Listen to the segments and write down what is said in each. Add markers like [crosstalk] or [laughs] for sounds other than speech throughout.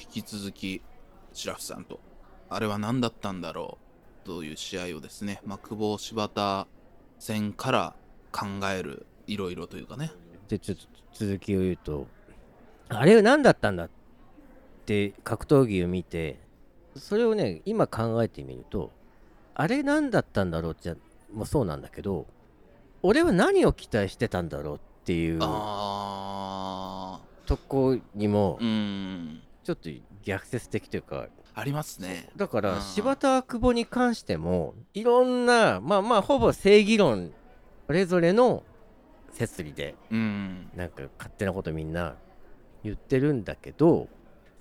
引き続きシラフさんとあれは何だったんだろうという試合をですね、まあ、久保柴田戦から考えるいろいろというかね。でちょっと続きを言うとあれは何だったんだって格闘技を見てそれをね今考えてみるとあれ何だったんだろうってもそうなんだけど俺は何を期待してたんだろうっていうあとこにもーうんちょっと逆説的というか。ありますね。だからうん柴田久保に関してもいろんなまあまあほぼ正義論それぞれの説理でうん。なんか勝手なことみんな言ってるんだけど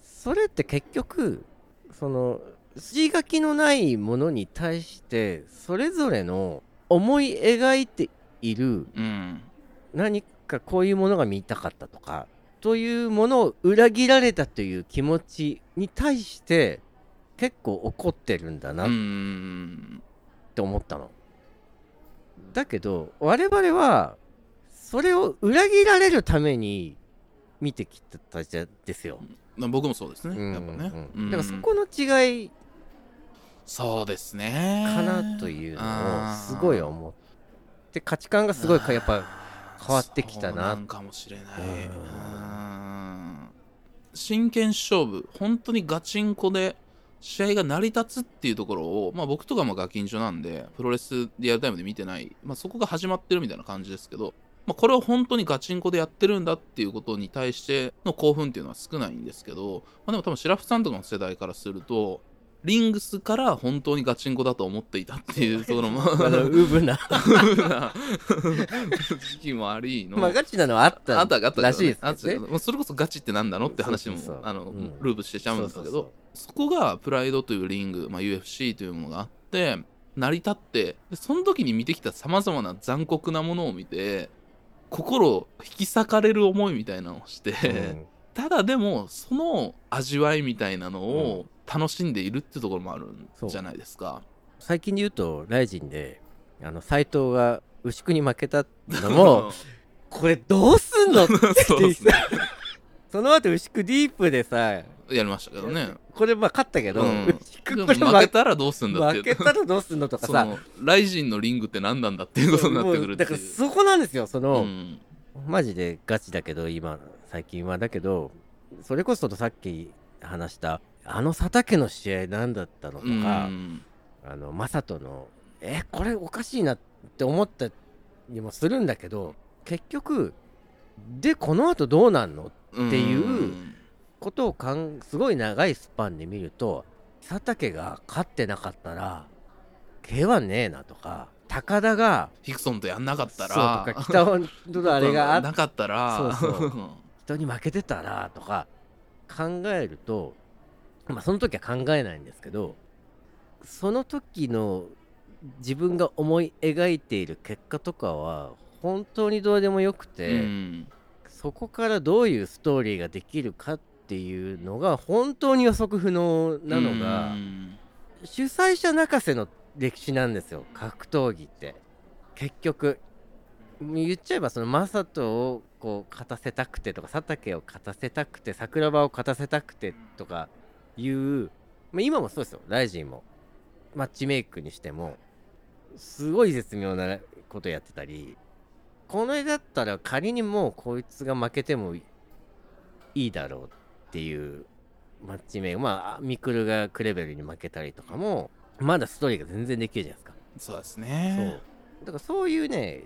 それって結局その筋書きのないものに対してそれぞれの思い描いているうん。何かこういうものが見たかったとかというものを裏切られたという気持ちに対して結構怒ってるんだなうっんて思ったの。だけど我々はそれを裏切られるために見てきたじゃですよ。まあ僕もそうですね、うんやっぱね、うん。だからそこの違いそうですねかなというのをすごい思って価値観がすごいかやっぱ変わってきたな。んかもしれない。真剣勝負本当にガチンコで試合が成り立つっていうところを、まあ、僕とかもガキンチョなんでプロレスリアルタイムで見てない、まあ、そこが始まってるみたいな感じですけど、まあ、これを本当にガチンコでやってるんだっていうことに対しての興奮っていうのは少ないんですけど、まあ、でも多分シラフさんとかの世代からするとリングスから本当にガチンコだと思っていたっていうところも。あの [laughs] ウブなな [laughs] 時期もありの、まあガチなのはあったあったあったらしいですね。まあそれこそガチってなんだのって話もあの、うん。ループしてちゃうんですけどそこがプライドというリング、まあ、UFC というものがあって成り立ってでその時に見てきたさまざまな残酷なものを見て心を引き裂かれる思いみたいなのをして、うん。ただでもその味わいみたいなのを楽しんでいるってところもあるんじゃないですか。最近で言うとライジンであの斎藤が牛久に負けたのも [laughs] これどうすんのってそねその後牛久ディープでさやりましたけどね。これまあ勝ったけど、うん。負けたらどうすんだって負けたらどうすんのとかさ。ライジンのリングって何なんだっていうことになってくるっていう。もうだからそこなんですよその、うん。マジでガチだけど今最近は。だけどそれこそとさっき話したあの佐竹の試合何だったのとか、うん。あの正人のえこれおかしいなって思ったりもするんだけど結局でこの後どうなんの？っていうん。ことをかんすごい長いスパンで見ると佐竹が勝ってなかったら K1 ねえなとか高田がヒクソンとやんなかったそうらとか北尾のあれがなかったら。そうそう。人に負けてたらとか考えるとまあその時は考えないんですけどその時の自分が思い描いている結果とかは本当にどうでもよくて、うん。そこからどういうストーリーができるかっていうのが本当に予測不能なのが、うん。主催者泣かせの歴史なんですよ。格闘技って。結局。言っちゃえばそのマサトをこう勝たせたくてとか佐竹を勝たせたくて桜庭を勝たせたくてとかいう、まあ、今もそうですよ。ライジンも。マッチメイクにしても。すごい絶妙なことやってたり。この絵だったら仮にもうこいつが負けてもいいだろうっていう。マッチメイク。まあミクルがクレベルに負けたりとかも。まだストーリーが全然できるじゃないですか、そうですそう。ねだからそういうね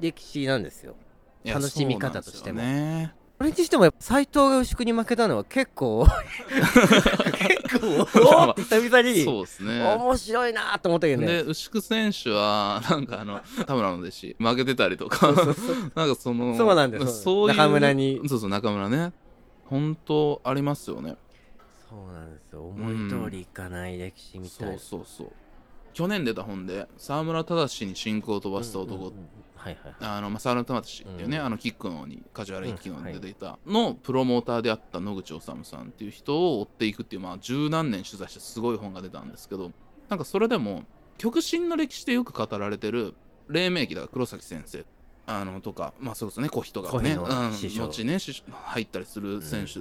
歴史なんですよ。楽しみ方としてもれにしても斎藤が牛久に負けたのは結構 [laughs] 結構おーって久々に。そうですね。面白いなと思ったけどね。で牛久選手はなんかあの田村の弟子負けてたりとかなんかそのそうなんですそう中村に。そうそう中村ね。本当ありますよね。そうなんですよ。思い通りいかない歴史みたそいうそうそう去年出た本で沢村忠に真空を飛ばした男、うんうんうんはいはいあのまあ沢村忠っていうね、うんあのキックのに梶原一騎のうんはい出ていたのプロモーターであった野口治さんっていう人を追っていくっていうまあ十何年取材してすごい本が出たんですけどなんかそれでも極真の歴史でよく語られてる黎明期だから黒崎先生あのとかまあそうですね小人がねうん後ね入ったりする選手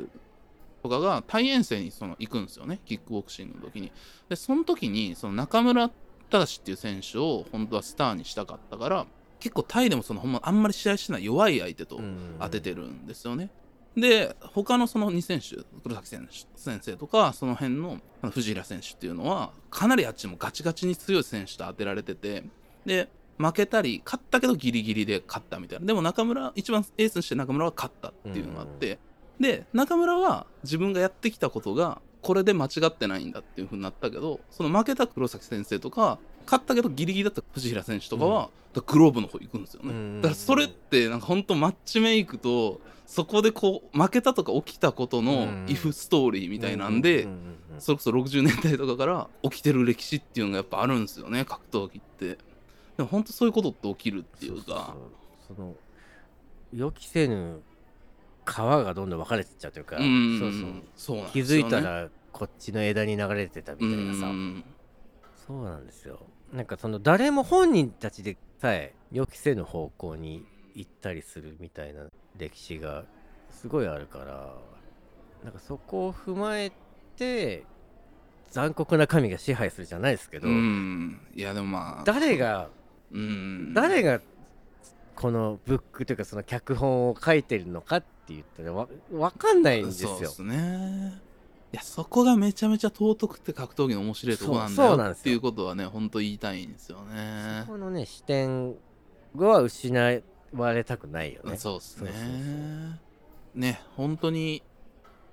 とかが大遠征にその行くんですよねキックボクシングの時に。でその時にその中村正っていう選手を本当はスターにしたかったから結構タイでもそのほんまあんまり試合してない弱い相手と当ててるんですよね、で他のその2選手黒崎選手先生とかその辺の藤平選手っていうのはかなりあっちもガチガチに強い選手と当てられててで負けたり勝ったけどギリギリで勝ったみたいな。でも中村一番エースにして中村は勝ったっていうのがあって、で中村は自分がやってきたことがこれで間違ってないんだっていう風になったけどその負けた黒崎先生とか勝ったけどギリギリだった藤平選手とかは、だからグローブの方行くんですよね、うん。だからそれってなんか本当マッチメイクとそこでこう負けたとか起きたことのうん。イフストーリーみたいなんで、うううんそれこそ60年代とかから起きてる歴史っていうのがやっぱあるんですよね格闘技って。でも本当そういうことって起きるっていうか。その予期せぬ川がどんどん分かれてっちゃうというか、うん。そうそう。そうなん気づいたらこっちの枝に流れてたみたいなさ、うん。そうなんですよ。なんかその誰も本人たちでさえ予期せぬ方向に行ったりするみたいな歴史がすごいあるからなんかそこを踏まえて残酷な神が支配するじゃないですけど、うん。いやでもまあ誰がうん。誰がこのブックというかその脚本を書いてるのかって言ったらわ分かんないんですよ。そうですね。いやそこがめちゃめちゃ尊くて格闘技の面白いとこなんだよよ。っていうことはね本当言いたいんですよね。このね視点は失われたくないよね。そうですね。そうそうね本当に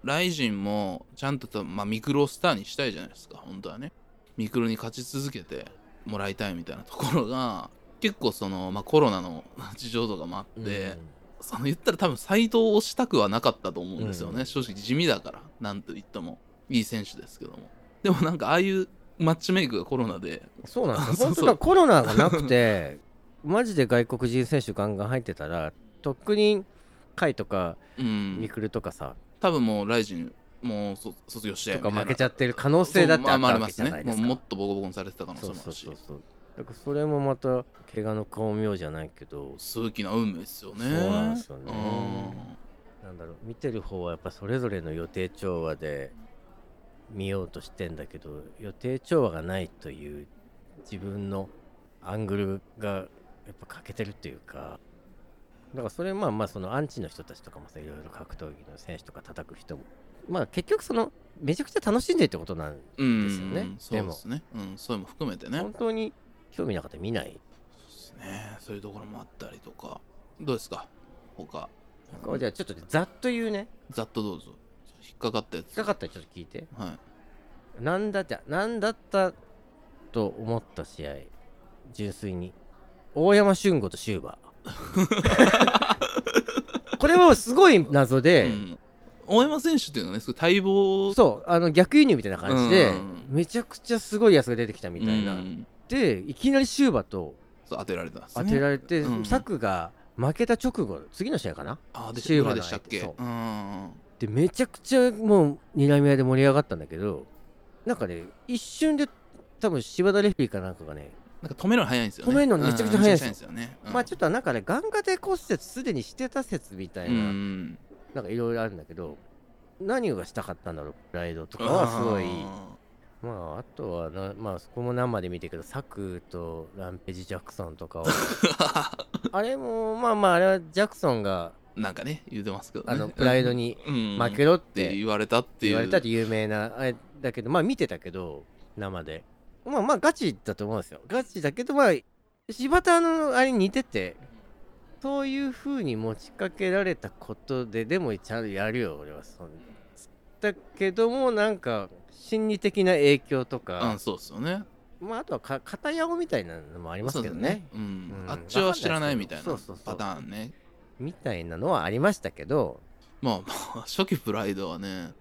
ライジンもちゃんとと、まあ、ミクロをスターにしたいじゃないですか本当はね。ミクロに勝ち続けてもらいたいみたいなところが結構その、まあ、コロナの事情とかもあって、その言ったら多分斎藤を押したくはなかったと思うんですよね、うん正直地味だからなんと言っても。いい選手ですけども。でもなんかああいうマッチメイクがコロナで。そうなんですよ。[laughs] そうそう。本当だコロナがなくてマジで外国人選手ガンガン入ってたらとっくに甲斐とかうん。ミクルとかさ、多分もうライジンもうそ卒業してとか負けちゃってる可能性だってあったわけじゃないですか。もっとボコボコにされてた可能性そうもあるし。そうそうそうだからそれもまた怪我の巧妙じゃないけど数奇な運命ですよね。そうなんですよね。うん。なんだろう見てる方はやっぱそれぞれの予定調和で見ようとしてんだけど予定調和がないという自分のアングルがやっぱ欠けてるっていうか。だからそれまあまあそのアンチの人たちとかもさいろいろ格闘技の選手とか叩く人も。まあ結局そのめちゃくちゃ楽しんでるってことなんうんですよね。そうですね。うんそういうのも含めてね。本当に興味なかったら見ない。ですね。そういうところもあったりとか。どうですか？他。これじゃあちょっとざっと言うね。ざっとどうぞ。引っかかったやつ。引っかかったらちょっと聞いて。はい。なんだってなんだったと思った試合。純粋に。大山俊吾とシューバー。[laughs] これはすごい謎で、うん。大山選手っていうのはねすごい待望。そうあの逆輸入みたいな感じで、うん。めちゃくちゃすごいやつが出てきたみたいな、うんでいきなりシューバーと当てられたんです当ねてられて、うん。サクが負けた直後次の試合かな？あでシューバでしたっけ？でめちゃくちゃもう睨み合いで盛り上がったんだけどなんかね一瞬で多分柴田レフェリーかなんかがねなんか止めるの早いんですよね。止めるのめちゃくちゃ早いんですよ。ね。うん。まあちょっとなんかね、眼科で骨折すでにしてた説みたいうな、ん。なんかいろいろあるんだけど、何がしたかったんだろう、プライドとかはすごい、まああとはな、まあそこも生で見てるけど、サクとランページ・ジャクソンとかは、[laughs] あれも、まあまあ、あれはジャクソンが、なんかね言うてますけどねあの、プライドにうん負けろっってて言われたっていう言われたって有名な、あれだけど、まあ見てたけど、生で。まあまあガチだと思うんですよ。ガチだけど、まあ、柴田のあれに似てて、そういう風に持ちかけられたことで、でもちゃんとやるよ、俺は。そんだけども、なんか、心理的な影響とうかん、そうですよね。まあ、あとはか片矢をみたいなのもありますけどね。ですうん。うん。あっちは知らないみたいなパターンね。みたいなのはありましたけど、まあまあ [laughs] 初期プライドはね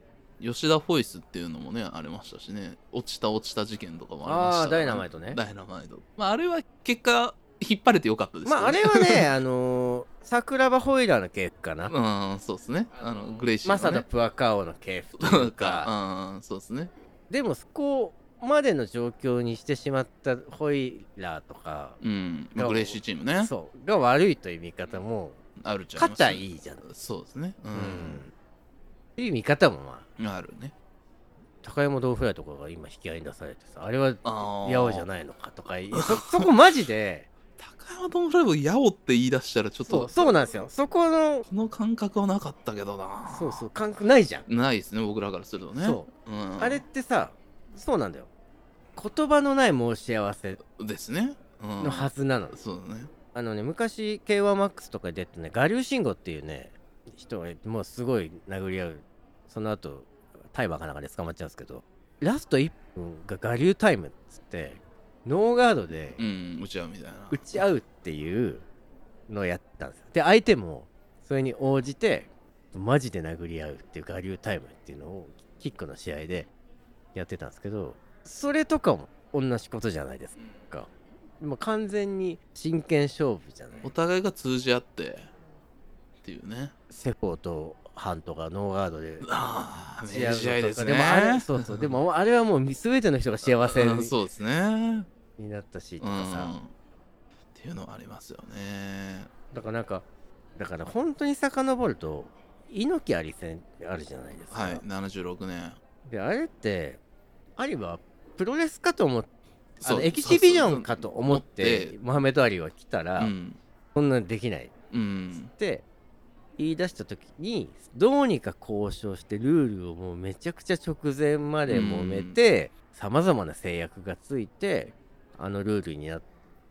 吉田フォイスっていうのもねありましたしね。落ちた落ちた事件とかもありましたああー、ダイナマイトね。ダイナマイト。まああれは結果引っ張れてよかったですよまあ、あれはね、[laughs] あのー、桜庭ホイラーの系譜かな。うんそうですね。あのグレイシーのね。マサダ・プアカオの系譜とか、かうんそうですね。でもそこまでの状況にしてしまったホイラーとか、うん、まあグレイシーチームね。そうが悪いという見方も。あるっちゃ勝っちゃいいいじゃん。そうですね。ううん。ん、っていう見方もまあ。あるね。高山豆腐屋とかが今引き合いに出されてさあれはああ八尾じゃないのかとかそそこマジで高山ドンフライブヤオって言い出したらちょっとそうそうなんですよ。そこのこの感覚はなかったけどな。そうそう感覚ないじゃん、ないですね僕らからするとね、そう。ん、あれってさそうなんだよ。言葉のない申し合わせですね、うん、のはずなの、そうだね。あのね昔 K1MAX とかで出てね我流信号っていうね人がもうすごい殴り合う。その後タイバーかなんかで捕まっちゃうんですけどラスト1分が我流タイムっつってノーガードでうん打ち合うみたいな。打ち合うっていうのをやったんですよ。で相手もそれに応じてマジで殴り合うっていう我流タイムっていうのをキックの試合でやってたんですけどそれとかも同じことじゃないですか。もう完全に真剣勝負じゃない。お互いが通じ合ってっていうね。セコとハントがノーガードでああ試合ですねでもあれそうそう。でも [laughs] あれはもう全ての人が幸せにうんそうですね。なったしとうん。かさ、っていうのはありますよね。だからなんかだから本当に遡ると猪木あり戦あるじゃないですか、はい76年。であれってアリはプロレスかと思ってエキシビジョンかと思っ思て。モハメド・アリは来たら、うん。こんなんできない。っうん。て言い出した時にどうにか交渉してルールをもうめちゃくちゃ直前まで揉めてさまざまな制約がついてあのルールになっ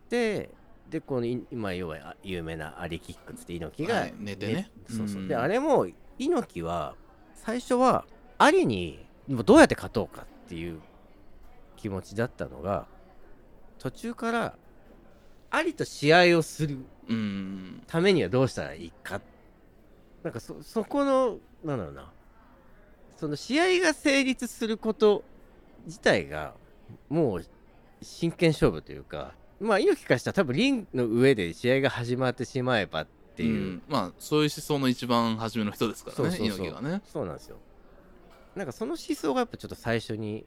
てでこのい今要はあ有名なアリキックっつって猪木が、はい寝てね。そうそう、うん。であれも猪木は最初はアリにどうやって勝とうかっていう気持ちだったのが途中からアリと試合をするうん。ためにはどうしたらいいかなんかそそこのなんだろうな。その試合が成立すること自体がもう真剣勝負というかまあ猪木からしたら多分リングの上で試合が始まってしまえばっていう、ん。まあそういう思想の一番初めの人ですからね猪木がね。そうなんですよ。なんかその思想がやっぱちょっと最初に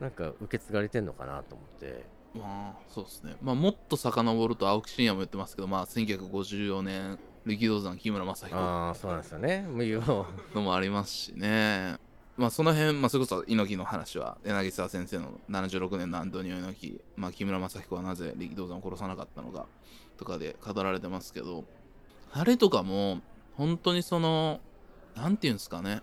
なんか受け継がれてんのかなと思って。まあそうですね。まあもっと遡ると青木真也も言ってますけどまあ1954年力道山木村正彦ああそうなんですよね。もうよのもありますしね。まあその辺、まあ、それこそ猪木の話は柳沢先生の76年のアントニオ猪木、まあ、木村正彦はなぜ力道山を殺さなかったのかとかで語られてますけどあれとかも本当にそのなんていうんですかね。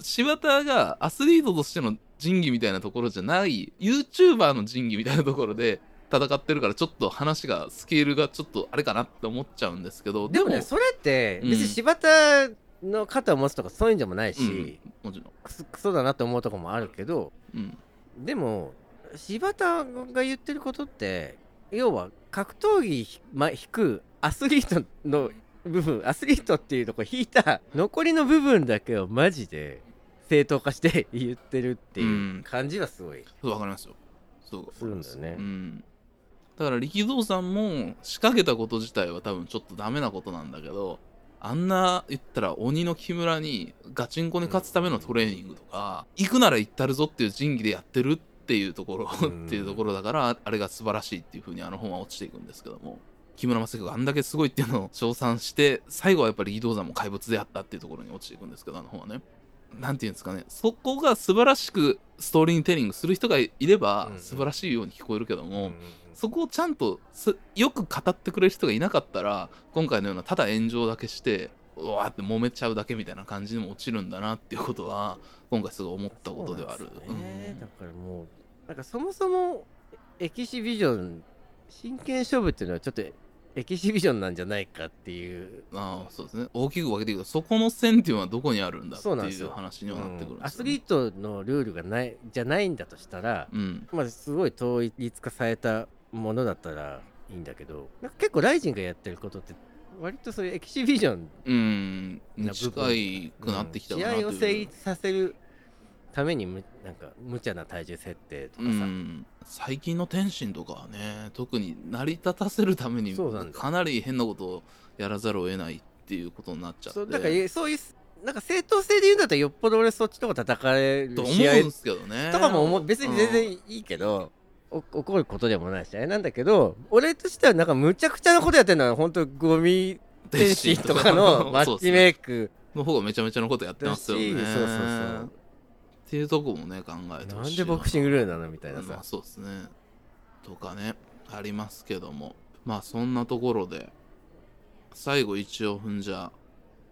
柴田がアスリートとしての仁義みたいなところじゃない YouTuber の仁義みたいなところで戦ってるからちょっと話がスケールがちょっとあれかなって思っちゃうんですけどでもねそれってうん。別に柴田の肩を持つとかそういうんじゃもないし、うん。もちろん。クソクソだなと思うとこもあるけどうん。でも柴田が言ってることって要は格闘技ひ、ま、引くアスリートの部分アスリートっていうとこ引いた残りの部分だけをマジで正当化して言ってるっていう感じはすごいそうわかりますよ。そうするんだよね。うん、だから力道さんも仕掛けたこと自体は多分ちょっとダメなことなんだけどあんな言ったら鬼の木村にガチンコに勝つためのトレーニングとか、行くなら行ったるぞっていう仁義でやってるっていうところ、うん。っていうところだからあれが素晴らしいっていうふうにあの本は落ちていくんですけども木村正彦があんだけすごいっていうのを称賛して最後はやっぱり力道山も怪物であったっていうところに落ちていくんですけどあの本はね。なんていうんですかね。そこが素晴らしくストーリーテリングする人がいればうん。素晴らしいように聞こえるけども、うんそこをちゃんとすよく語ってくれる人がいなかったら今回のようなただ炎上だけしてうわーって揉めちゃうだけみたいな感じにも落ちるんだなっていうことは今回すごい思ったことではある。だからもうなんかそもそもエキシビジョン真剣勝負っていうのはちょっとエキシビジョンなんじゃないかっていう。ああそうですね。大きく分けていくとそこの線っていうのはどこにあるんだっていう話にはなってくるんですよ、ね。うんアスリートのルールがないじゃないんだとしたら、うん。まあ、すごい統一化されたものだったらいいんだけどなんか結構ライジンがやってることって割とそういうエキシビジョンうんな部分。近いくなってきたかなという、試合を成立させるためにむなんか無茶な体重設定とかさ、うん、最近の天心とかはね特に成り立たせるためにそうなんだ。よかなり変なことをやらざるを得ないっていうことになっちゃって。そうだからそういうなんか正当性で言うんだったらよっぽど俺そっちとか戦えると思うん試合ですけどね。とかも思う。別に全然いいけど、お起こることでもない試合なんだけど俺としてはなんかむちゃくちゃなことやってるのは本当ゴミ天心とかの [laughs] マッチメイク。の方がめちゃめちゃなことやってますよね。そうそうそう。っていうとこもね考えてなんでボクシングルールなのみたいなさ。まあ、そうですね。とかねありますけども。まあそんなところで最後一応踏んじゃ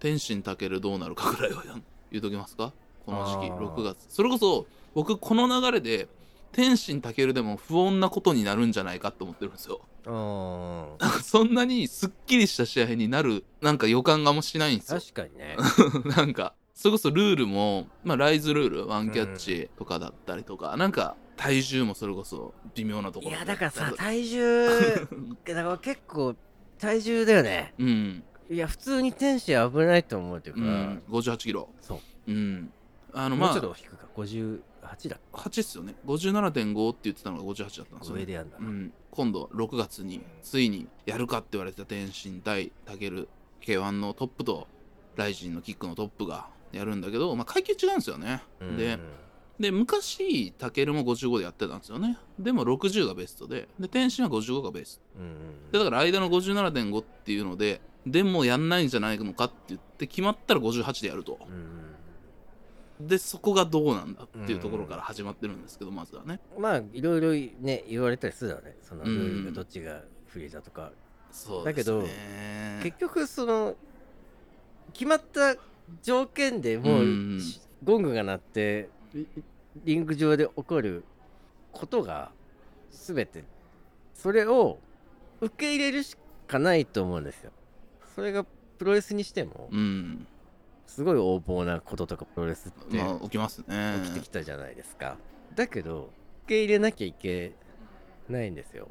天心たけるどうなるかぐらいは言うときますか？この時期。あー。6月。それこそ僕この流れで天心たけるでも不穏なことになるんじゃないかと思ってるんですよ。うんなんかそんなにすっきりした試合になるなんか予感がもしないんですよ。確かにね。[laughs] なんかそれこそルールも、まあ、ライズルールワンキャッチとかだったりとか、なんか体重もそれこそ微妙なところいやだからさ体重 [laughs] だから結構体重だよね。うん、いや普通に天使危ないと思うっていうか、うん、58キロ。そう。うん。あのもうまあちょっと低くか58だ8っすよね。57.5って言ってたのが58だったんですよね。上でやんだうん、今度6月についにやるかって言われてた天心対タケル K1 のトップとライジンのキックのトップがやるんだけど、まあ、階級違うんですよね、でで昔タケルも55でやってたんですよね。でも60がベストでで天心は55がベスト。うんうんでだから間の57.5っていうのででもやんないんじゃないのかって言って決まったら58でやると。うんでそこがどうなんだっていうところから始まってるんですけどまずはね。まあいろいろね言われたりするだろうね。そのルうん。ールがどっちが不利だとか、そうだけど結局その決まった条件でもう、うん。ゴングが鳴ってリリング上で起こることが全て。それを受け入れるしかないと思うんですよ。それがプロレスにしても。うんすごい横暴なこととかプロレスってまあ起きますね。起きてきたじゃないですか、だけど受け入れなきゃいけないんですよ。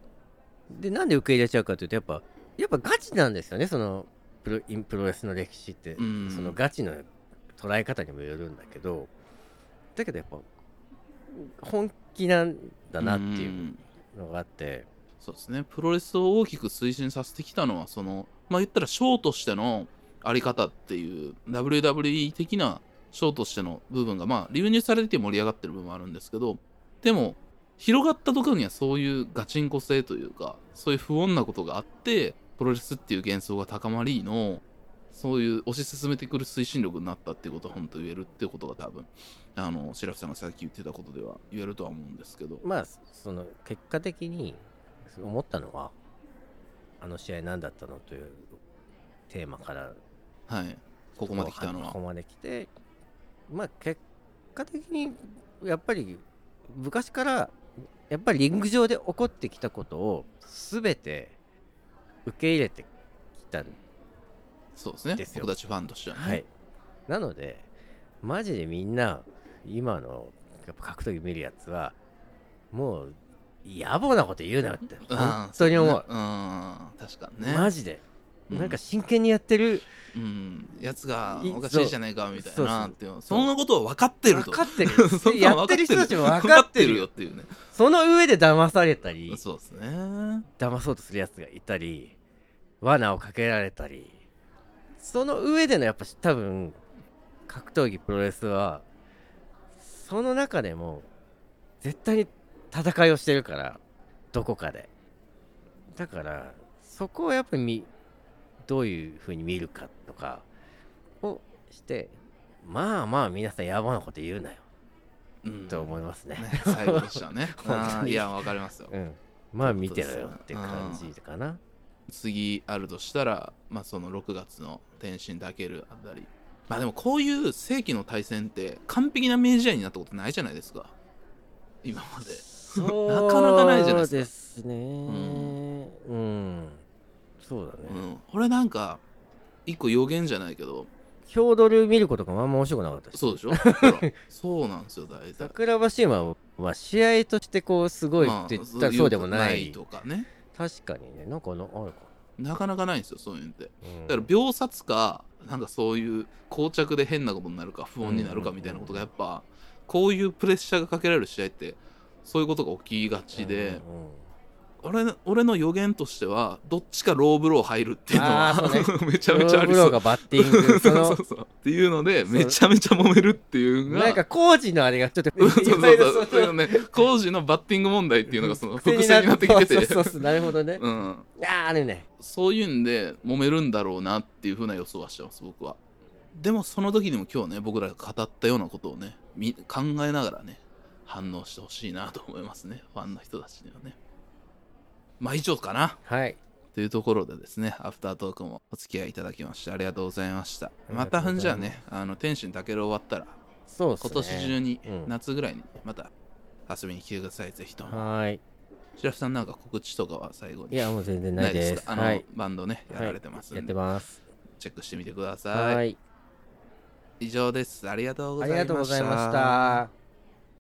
でなんで受け入れちゃうかというとやっぱやっぱガチなんですよね。そのプロインプロレスの歴史って、うん。そのガチの捉え方にもよるんだけど。だけどやっぱ本気なんだなっていううんのがあって、そうですね。プロレスを大きく推進させてきたのはそのまあ言ったらショーとしてのあり方っていう WWE 的なショーとしての部分がまあ流入されてて盛り上がってる部分もあるんですけどでも広がったところにはそういうガチンコ性というかそういう不穏なことがあってプロレスっていう幻想が高まりのそういう推し進めてくる推進力になったっていうことは本当言えるってことが多分あの白木さんがさっき言ってたことでは言えるとは思うんですけど。まあその結果的に思ったのはあの試合何だったのというテーマからはい。ここまで来たのは。ここまで来て。まあ結果的にやっぱり昔からやっぱりリング上で起こってきたことを全て受け入れてきたんそうですね。ですよ。僕たちファンとしてはね、はい。なのでマジでみんな今のやっぱ格闘技見るやつはもう野暮なこと言うなよってうん本当に思う。うん。確かにね。マジで、うんなんか真剣にやってるうん。やつがいおかしいじゃないかみたいなってそんなことは分かってると。分かってる。[laughs] やってる人たちも分分かってる。よよっていうね。その上で騙されたりそうですね。騙そうとするやつがいたり罠をかけられたりその上でのやっぱ多分格闘技プロレスはその中でも絶対に戦いをしてるからどこかで。だからそこをやっぱり見どういう風に見るかとかをして。まあまあ皆さん野暮なこと言うなよ。うん。と思いますね。ね最後でしたね。[laughs] 本当に。あーいや分かりますよ。うん。まあ見てろよって感じかな。次あるとしたら、まあ、その6月の天心だけるあたり。まあでもこういう世紀の対戦って完璧な明治試合になったことないじゃないですか。今まで。なかなかないじゃないですかそうですね [laughs] うん、そうだね、うん、これなんか一個予言じゃないけどヒョードル見ることがあんま面白くなかったし。そうでしょ？[laughs] そうなんですよ大体。桜庭シウマは試合としてこうすごいって言ったらそうでもない,、とかね。確かにねなんかなあるか。なかなかないんですよそういうのって。うん。だから秒殺かなんかそういう膠着で変なことになるか不穏になるかみたいなことがやっぱこういうプレッシャーがかけられる試合ってそういうことが起きがちで、うんうん俺の俺の予言としてはどっちかローブロー入るっていうのはあーそう [laughs] めちゃめちゃありそう。ローブローがバッティング。そそうのそうそう。っていうのでめちゃめちゃ揉めるっていうのがなんか工事のあれがちょっと [laughs] そうそうそう。そうね工事のバッティング問題っていうのがその癖伏線になってきてて。そうそうそうなるほどね、うん、あーあるねそういうんで揉めるんだろうなっていうふうな予想はしてます僕はでもその時にも今日ね僕らが語ったようなことをねみ考えながらね反応してほしいなと思いますねファンの人たちにはねまあ以上かな。はい。というところでですねアフタートークもお付き合いいただきましてありがとうございました。またじゃあねあの天心たける終わったらそうですね。今年中に、うん。夏ぐらいにまた遊びに来てくださいぜひとも。はーい。白木さんなんか告知とかは最後にいやもう全然ないですか？あの、はい。バンドねやられてますんで、やってます。チェックしてみてくださはい。い以上です。ありがとうごあざいました。りがとうございました